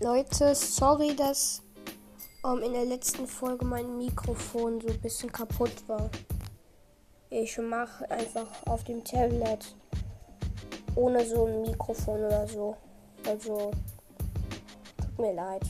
Leute, sorry, dass um, in der letzten Folge mein Mikrofon so ein bisschen kaputt war. Ich mache einfach auf dem Tablet ohne so ein Mikrofon oder so. Also, tut mir leid.